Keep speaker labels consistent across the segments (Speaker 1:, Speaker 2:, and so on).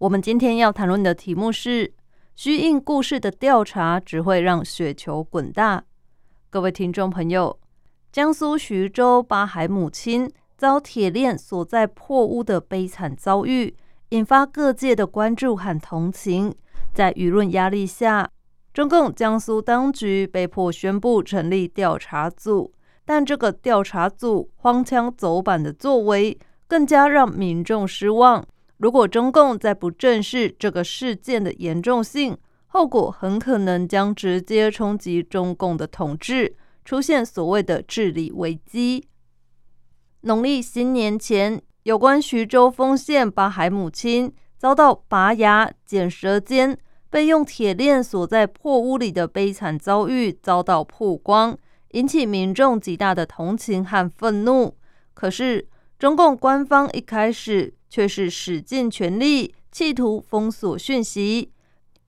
Speaker 1: 我们今天要谈论的题目是虚应故事的调查只会让雪球滚大。各位听众朋友，江苏徐州八海母亲遭铁链锁在破屋的悲惨遭遇，引发各界的关注和同情。在舆论压力下，中共江苏当局被迫宣布成立调查组。但这个调查组荒腔走板的作为，更加让民众失望。如果中共再不正视这个事件的严重性，后果很可能将直接冲击中共的统治，出现所谓的治理危机。农历新年前，有关徐州丰县八海母亲遭到拔牙、剪舌尖、被用铁链锁在破屋里的悲惨遭遇遭到曝光。引起民众极大的同情和愤怒。可是，中共官方一开始却是使尽全力，企图封锁讯息，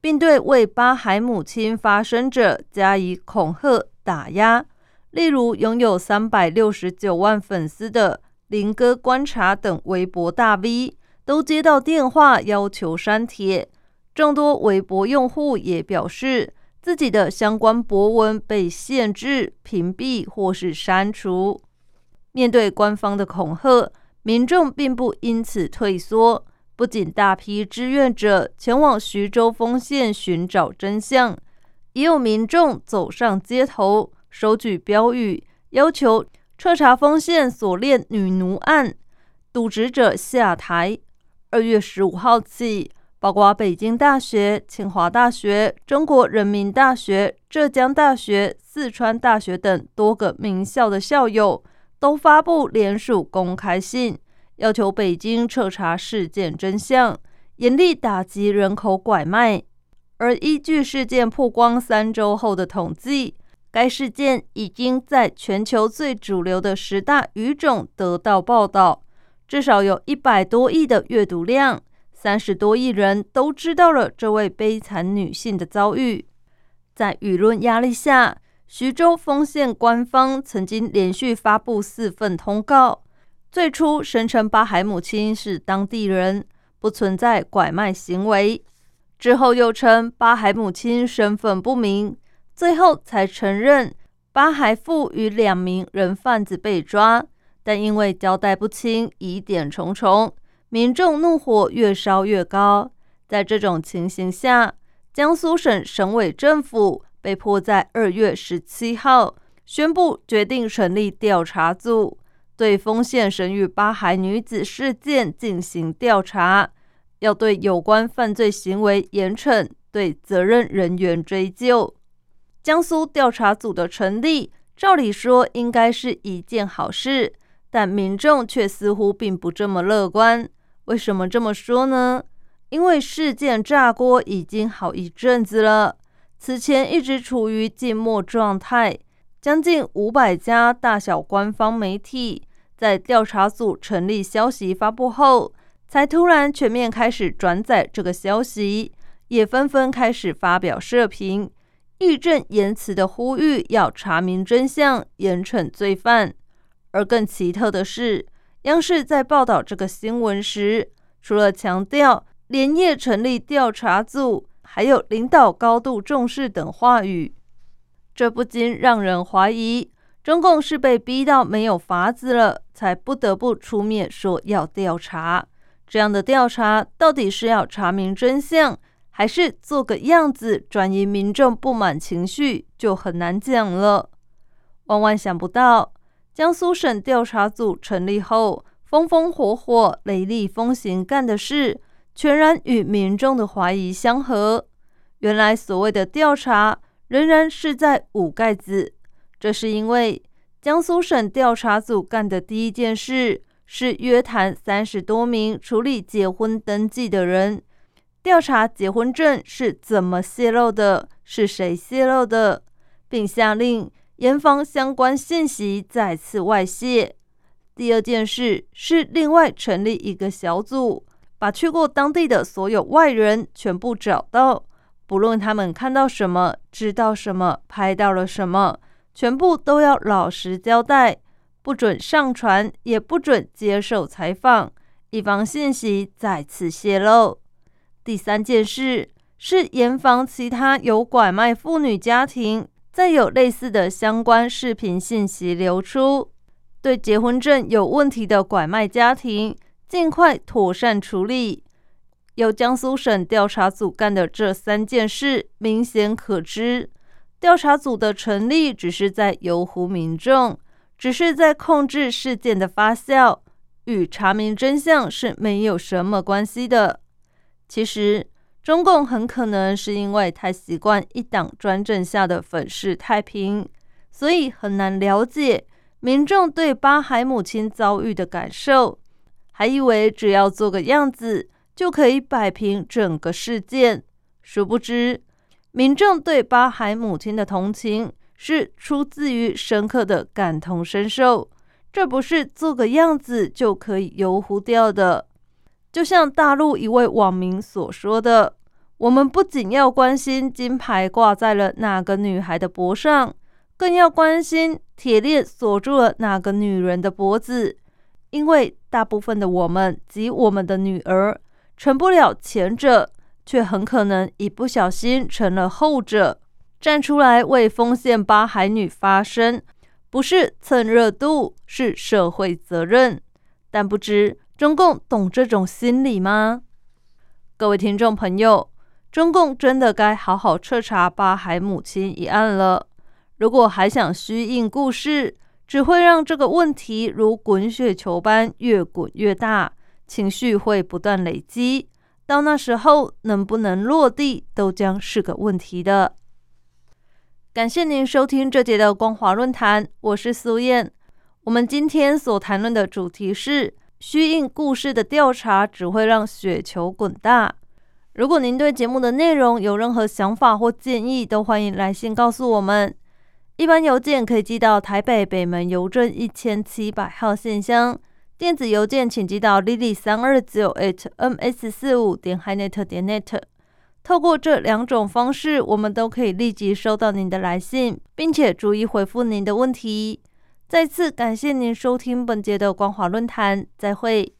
Speaker 1: 并对为巴海母亲发声者加以恐吓打压。例如，拥有三百六十九万粉丝的林哥观察等微博大 V 都接到电话要求删帖。众多微博用户也表示。自己的相关博文被限制、屏蔽或是删除。面对官方的恐吓，民众并不因此退缩。不仅大批志愿者前往徐州丰县寻找真相，也有民众走上街头，手举标语，要求彻查丰县锁链女奴案，渎职者下台。二月十五号起。包括北京大学、清华大学、中国人民大学、浙江大学、四川大学等多个名校的校友都发布联署公开信，要求北京彻查事件真相，严厉打击人口拐卖。而依据事件曝光三周后的统计，该事件已经在全球最主流的十大语种得到报道，至少有一百多亿的阅读量。三十多亿人都知道了这位悲惨女性的遭遇。在舆论压力下，徐州丰县官方曾经连续发布四份通告。最初声称巴海母亲是当地人，不存在拐卖行为；之后又称巴海母亲身份不明，最后才承认巴海父与两名人贩子被抓，但因为交代不清，疑点重重。民众怒火越烧越高，在这种情形下，江苏省省委政府被迫在二月十七号宣布决定成立调查组，对丰县生育八孩女子事件进行调查，要对有关犯罪行为严惩，对责任人员追究。江苏调查组的成立，照理说应该是一件好事，但民众却似乎并不这么乐观。为什么这么说呢？因为事件炸锅已经好一阵子了，此前一直处于静默状态。将近五百家大小官方媒体在调查组成立消息发布后，才突然全面开始转载这个消息，也纷纷开始发表社评，义正言辞的呼吁要查明真相，严惩罪犯。而更奇特的是。央视在报道这个新闻时，除了强调连夜成立调查组，还有领导高度重视等话语，这不禁让人怀疑，中共是被逼到没有法子了，才不得不出面说要调查。这样的调查到底是要查明真相，还是做个样子转移民众不满情绪，就很难讲了。万万想不到。江苏省调查组成立后，风风火火、雷厉风行干的事，全然与民众的怀疑相合。原来所谓的调查，仍然是在捂盖子。这是因为江苏省调查组干的第一件事，是约谈三十多名处理结婚登记的人，调查结婚证是怎么泄露的，是谁泄露的，并下令严防相关信息再次外泄。第二件事是另外成立一个小组，把去过当地的所有外人全部找到，不论他们看到什么、知道什么、拍到了什么，全部都要老实交代，不准上传，也不准接受采访，以防信息再次泄露。第三件事是严防其他有拐卖妇女家庭再有类似的相关视频信息流出，对结婚证有问题的拐卖家庭尽快妥善处理。由江苏省调查组干的这三件事，明显可知，调查组的成立只是在游湖民众，只是在控制事件的发酵，与查明真相是没有什么关系的。其实，中共很可能是因为太习惯一党专政下的粉饰太平，所以很难了解民众对巴海母亲遭遇的感受，还以为只要做个样子就可以摆平整个事件。殊不知，民众对巴海母亲的同情是出自于深刻的感同身受，这不是做个样子就可以游湖掉的。就像大陆一位网民所说的：“我们不仅要关心金牌挂在了哪个女孩的脖上，更要关心铁链锁住了哪个女人的脖子，因为大部分的我们及我们的女儿成不了前者，却很可能一不小心成了后者。站出来为丰县八海女发声，不是蹭热度，是社会责任。但不知。”中共懂这种心理吗？各位听众朋友，中共真的该好好彻查八海母亲一案了。如果还想虚应故事，只会让这个问题如滚雪球般越滚越大，情绪会不断累积，到那时候能不能落地都将是个问题的。感谢您收听这节的光华论坛，我是苏燕。我们今天所谈论的主题是。虚应故事的调查只会让雪球滚大。如果您对节目的内容有任何想法或建议，都欢迎来信告诉我们。一般邮件可以寄到台北北门邮政一千七百号信箱，电子邮件请寄到 lily 三二九 at ms 四五点 hinet 点 net。透过这两种方式，我们都可以立即收到您的来信，并且逐一回复您的问题。再次感谢您收听本节的光华论坛，再会。